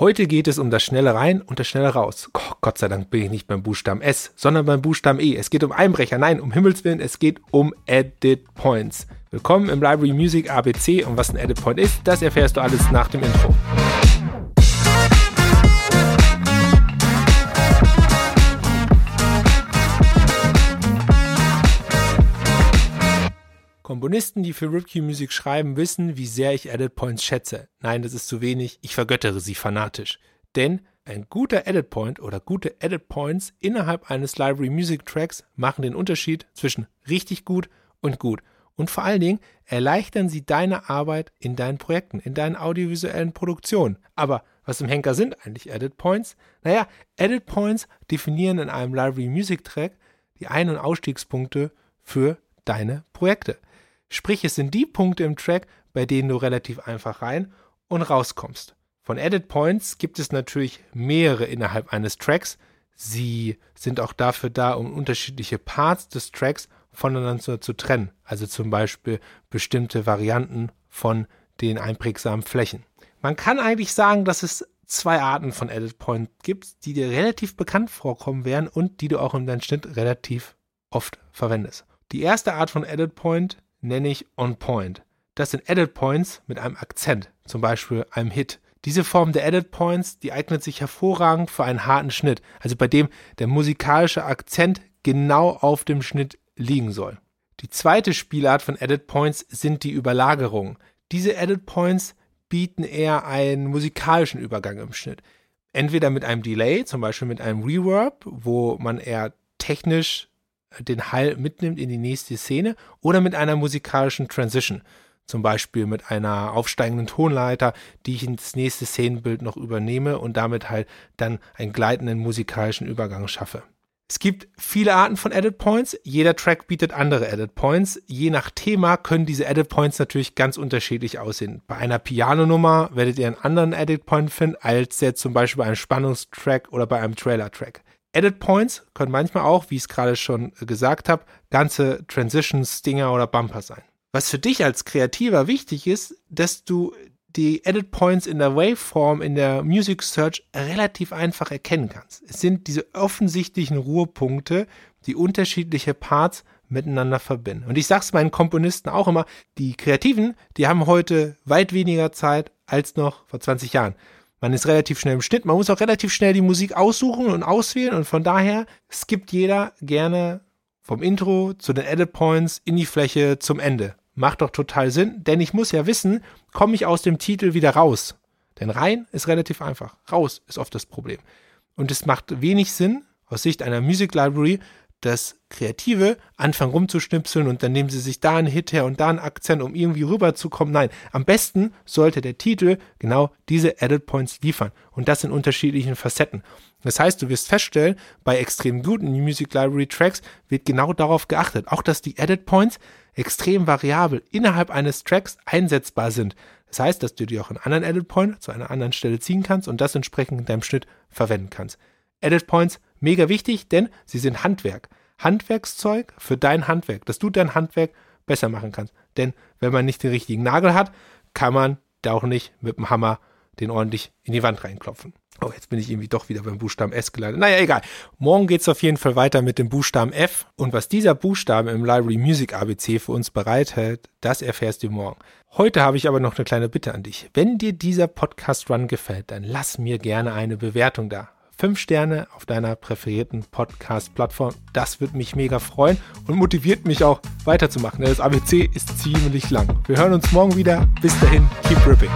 Heute geht es um das schnelle Rein und das schnelle Raus. Oh, Gott sei Dank bin ich nicht beim Buchstaben S, sondern beim Buchstaben E. Es geht um Einbrecher. Nein, um Himmels Willen, es geht um Edit Points. Willkommen im Library Music ABC und was ein Edit Point ist, das erfährst du alles nach dem Intro. Komponisten, die für Ripkey Music schreiben, wissen, wie sehr ich Edit Points schätze. Nein, das ist zu wenig, ich vergöttere sie fanatisch. Denn ein guter Edit Point oder gute Edit Points innerhalb eines Library Music Tracks machen den Unterschied zwischen richtig gut und gut. Und vor allen Dingen erleichtern sie deine Arbeit in deinen Projekten, in deinen audiovisuellen Produktionen. Aber was im Henker sind eigentlich Edit Points? Naja, Edit Points definieren in einem Library Music Track die Ein- und Ausstiegspunkte für deine Projekte. Sprich, es sind die Punkte im Track, bei denen du relativ einfach rein und rauskommst. Von Edit Points gibt es natürlich mehrere innerhalb eines Tracks. Sie sind auch dafür da, um unterschiedliche Parts des Tracks voneinander zu trennen. Also zum Beispiel bestimmte Varianten von den einprägsamen Flächen. Man kann eigentlich sagen, dass es zwei Arten von Edit Point gibt, die dir relativ bekannt vorkommen werden und die du auch in deinem Schnitt relativ oft verwendest. Die erste Art von Edit Point nenne ich On Point. Das sind Edit Points mit einem Akzent, zum Beispiel einem Hit. Diese Form der Edit Points, die eignet sich hervorragend für einen harten Schnitt, also bei dem der musikalische Akzent genau auf dem Schnitt liegen soll. Die zweite Spielart von Edit Points sind die Überlagerungen. Diese Edit Points bieten eher einen musikalischen Übergang im Schnitt. Entweder mit einem Delay, zum Beispiel mit einem Reverb, wo man eher technisch den Hall mitnimmt in die nächste Szene oder mit einer musikalischen Transition. Zum Beispiel mit einer aufsteigenden Tonleiter, die ich ins nächste Szenenbild noch übernehme und damit halt dann einen gleitenden musikalischen Übergang schaffe. Es gibt viele Arten von Edit Points. Jeder Track bietet andere Edit Points. Je nach Thema können diese Edit Points natürlich ganz unterschiedlich aussehen. Bei einer Piano-Nummer werdet ihr einen anderen Edit Point finden, als jetzt zum Beispiel bei einem Spannungstrack oder bei einem Trailer-Track. Edit Points können manchmal auch, wie ich es gerade schon gesagt habe, ganze Transitions, Stinger oder Bumper sein. Was für dich als Kreativer wichtig ist, dass du die Edit Points in der Waveform, in der Music Search relativ einfach erkennen kannst. Es sind diese offensichtlichen Ruhepunkte, die unterschiedliche Parts miteinander verbinden. Und ich sage es meinen Komponisten auch immer, die Kreativen, die haben heute weit weniger Zeit als noch vor 20 Jahren. Man ist relativ schnell im Schnitt. Man muss auch relativ schnell die Musik aussuchen und auswählen. Und von daher skippt jeder gerne vom Intro zu den Edit Points in die Fläche zum Ende. Macht doch total Sinn, denn ich muss ja wissen, komme ich aus dem Titel wieder raus. Denn rein ist relativ einfach. Raus ist oft das Problem. Und es macht wenig Sinn, aus Sicht einer Music Library, das Kreative anfangen rumzuschnipseln und dann nehmen sie sich da einen Hit her und da einen Akzent, um irgendwie rüberzukommen. Nein, am besten sollte der Titel genau diese Edit Points liefern und das in unterschiedlichen Facetten. Das heißt, du wirst feststellen, bei extrem guten Music Library Tracks wird genau darauf geachtet, auch dass die Edit Points extrem variabel innerhalb eines Tracks einsetzbar sind. Das heißt, dass du die auch einen anderen Edit Point zu einer anderen Stelle ziehen kannst und das entsprechend in deinem Schnitt verwenden kannst. Edit Points mega wichtig, denn sie sind Handwerk. Handwerkszeug für dein Handwerk, dass du dein Handwerk besser machen kannst. Denn wenn man nicht den richtigen Nagel hat, kann man da auch nicht mit dem Hammer den ordentlich in die Wand reinklopfen. Oh, jetzt bin ich irgendwie doch wieder beim Buchstaben S gelandet. Naja, egal. Morgen geht's auf jeden Fall weiter mit dem Buchstaben F. Und was dieser Buchstabe im Library Music ABC für uns bereithält, das erfährst du morgen. Heute habe ich aber noch eine kleine Bitte an dich. Wenn dir dieser Podcast Run gefällt, dann lass mir gerne eine Bewertung da fünf Sterne auf deiner präferierten Podcast-Plattform. Das würde mich mega freuen und motiviert mich auch weiterzumachen. Das ABC ist ziemlich lang. Wir hören uns morgen wieder. Bis dahin, keep ripping.